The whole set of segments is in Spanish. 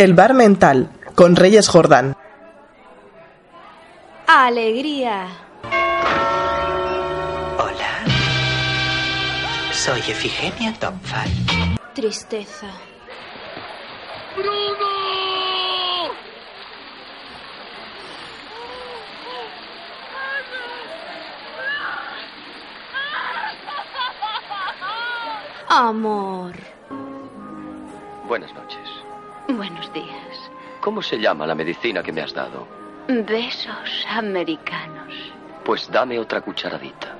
El Bar Mental, con Reyes Jordán. Alegría. Hola. Soy Efigenia Topfal. Tristeza. Amor. Buenas noches. Buenos días. ¿Cómo se llama la medicina que me has dado? Besos americanos. Pues dame otra cucharadita.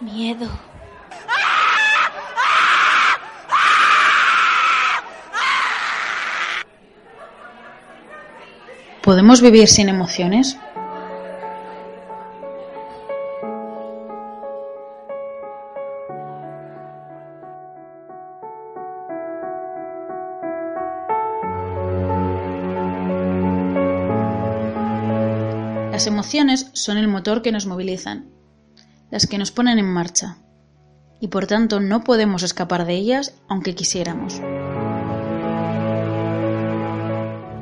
Miedo. ¿Podemos vivir sin emociones? Las emociones son el motor que nos movilizan, las que nos ponen en marcha, y por tanto no podemos escapar de ellas aunque quisiéramos.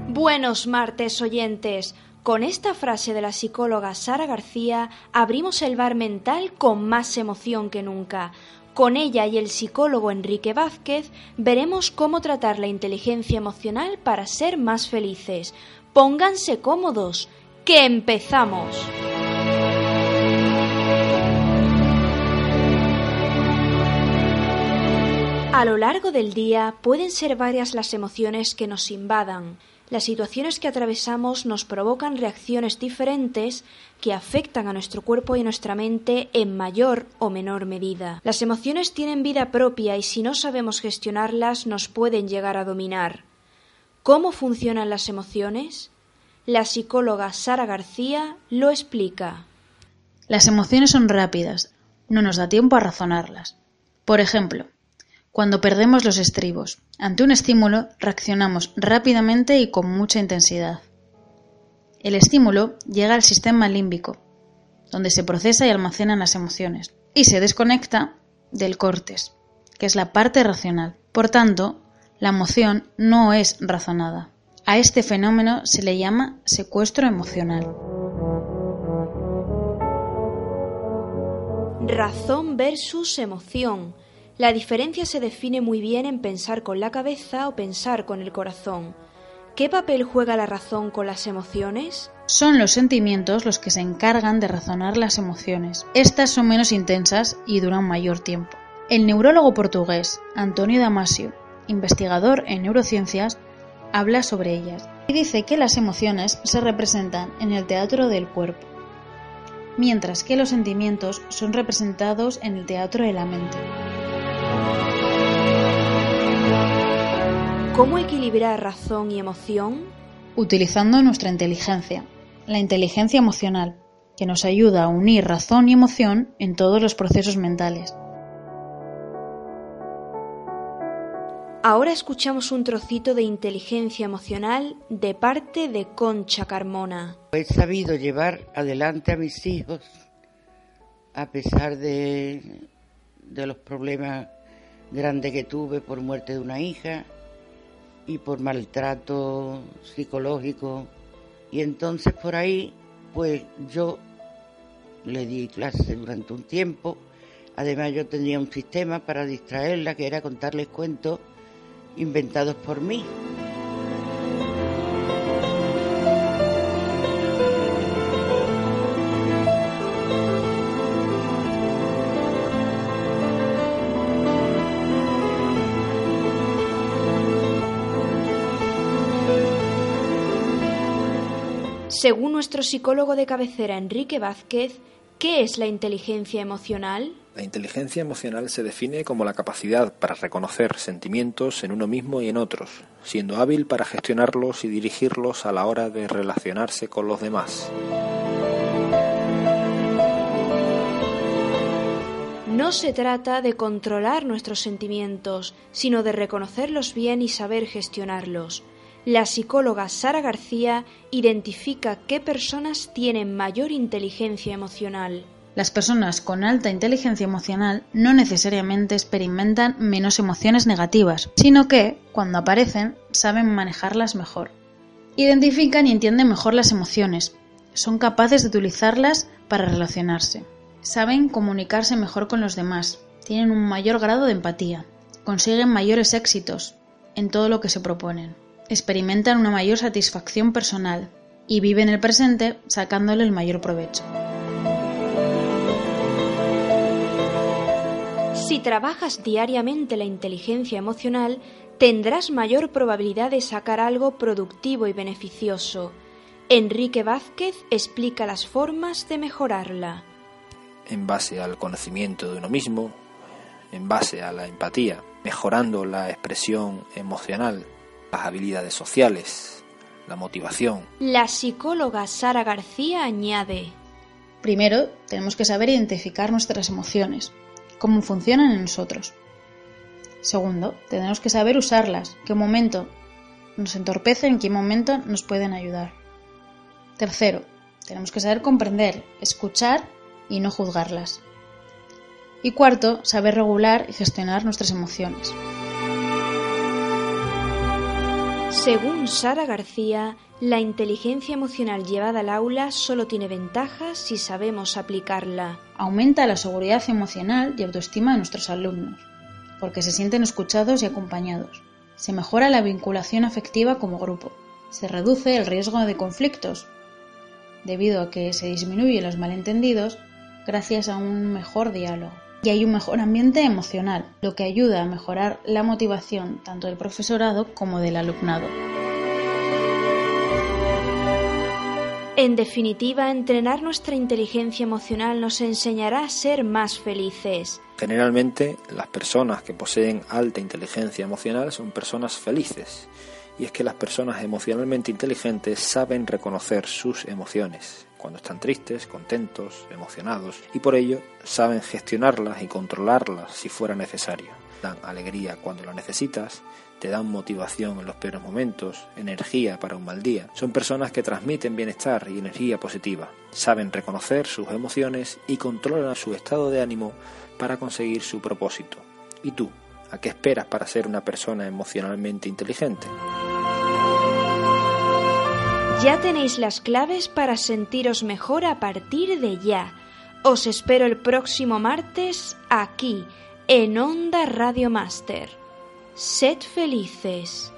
Buenos martes oyentes. Con esta frase de la psicóloga Sara García abrimos el bar mental con más emoción que nunca. Con ella y el psicólogo Enrique Vázquez veremos cómo tratar la inteligencia emocional para ser más felices. Pónganse cómodos, que empezamos. A lo largo del día pueden ser varias las emociones que nos invadan. Las situaciones que atravesamos nos provocan reacciones diferentes que afectan a nuestro cuerpo y nuestra mente en mayor o menor medida. Las emociones tienen vida propia y si no sabemos gestionarlas nos pueden llegar a dominar. ¿Cómo funcionan las emociones? La psicóloga Sara García lo explica. Las emociones son rápidas, no nos da tiempo a razonarlas. Por ejemplo, cuando perdemos los estribos, ante un estímulo reaccionamos rápidamente y con mucha intensidad. El estímulo llega al sistema límbico, donde se procesa y almacenan las emociones, y se desconecta del cortes, que es la parte racional. Por tanto, la emoción no es razonada. A este fenómeno se le llama secuestro emocional. Razón versus emoción. La diferencia se define muy bien en pensar con la cabeza o pensar con el corazón. ¿Qué papel juega la razón con las emociones? Son los sentimientos los que se encargan de razonar las emociones. Estas son menos intensas y duran mayor tiempo. El neurólogo portugués Antonio Damasio, investigador en neurociencias, habla sobre ellas y dice que las emociones se representan en el teatro del cuerpo, mientras que los sentimientos son representados en el teatro de la mente. ¿Cómo equilibrar razón y emoción? Utilizando nuestra inteligencia, la inteligencia emocional, que nos ayuda a unir razón y emoción en todos los procesos mentales. Ahora escuchamos un trocito de inteligencia emocional de parte de Concha Carmona. He sabido llevar adelante a mis hijos a pesar de, de los problemas grandes que tuve por muerte de una hija y por maltrato psicológico. Y entonces por ahí, pues yo le di clases durante un tiempo. Además yo tenía un sistema para distraerla, que era contarles cuentos inventados por mí. Según nuestro psicólogo de cabecera Enrique Vázquez, ¿qué es la inteligencia emocional? La inteligencia emocional se define como la capacidad para reconocer sentimientos en uno mismo y en otros, siendo hábil para gestionarlos y dirigirlos a la hora de relacionarse con los demás. No se trata de controlar nuestros sentimientos, sino de reconocerlos bien y saber gestionarlos. La psicóloga Sara García identifica qué personas tienen mayor inteligencia emocional. Las personas con alta inteligencia emocional no necesariamente experimentan menos emociones negativas, sino que, cuando aparecen, saben manejarlas mejor. Identifican y entienden mejor las emociones. Son capaces de utilizarlas para relacionarse. Saben comunicarse mejor con los demás. Tienen un mayor grado de empatía. Consiguen mayores éxitos en todo lo que se proponen. Experimentan una mayor satisfacción personal y viven el presente sacándole el mayor provecho. Si trabajas diariamente la inteligencia emocional, tendrás mayor probabilidad de sacar algo productivo y beneficioso. Enrique Vázquez explica las formas de mejorarla. En base al conocimiento de uno mismo, en base a la empatía, mejorando la expresión emocional, las habilidades sociales, la motivación. La psicóloga Sara García añade. Primero, tenemos que saber identificar nuestras emociones, cómo funcionan en nosotros. Segundo, tenemos que saber usarlas, qué momento nos entorpecen, en qué momento nos pueden ayudar. Tercero, tenemos que saber comprender, escuchar y no juzgarlas. Y cuarto, saber regular y gestionar nuestras emociones. Según Sara García, la inteligencia emocional llevada al aula solo tiene ventajas si sabemos aplicarla. Aumenta la seguridad emocional y autoestima de nuestros alumnos porque se sienten escuchados y acompañados. Se mejora la vinculación afectiva como grupo. Se reduce el riesgo de conflictos, debido a que se disminuyen los malentendidos gracias a un mejor diálogo. Y hay un mejor ambiente emocional, lo que ayuda a mejorar la motivación tanto del profesorado como del alumnado. En definitiva, entrenar nuestra inteligencia emocional nos enseñará a ser más felices. Generalmente, las personas que poseen alta inteligencia emocional son personas felices. Y es que las personas emocionalmente inteligentes saben reconocer sus emociones, cuando están tristes, contentos, emocionados, y por ello saben gestionarlas y controlarlas si fuera necesario. Dan alegría cuando la necesitas te dan motivación en los peores momentos, energía para un mal día. Son personas que transmiten bienestar y energía positiva. Saben reconocer sus emociones y controlan su estado de ánimo para conseguir su propósito. ¿Y tú? ¿A qué esperas para ser una persona emocionalmente inteligente? Ya tenéis las claves para sentiros mejor a partir de ya. Os espero el próximo martes aquí, en Onda Radio Master. Sed felices.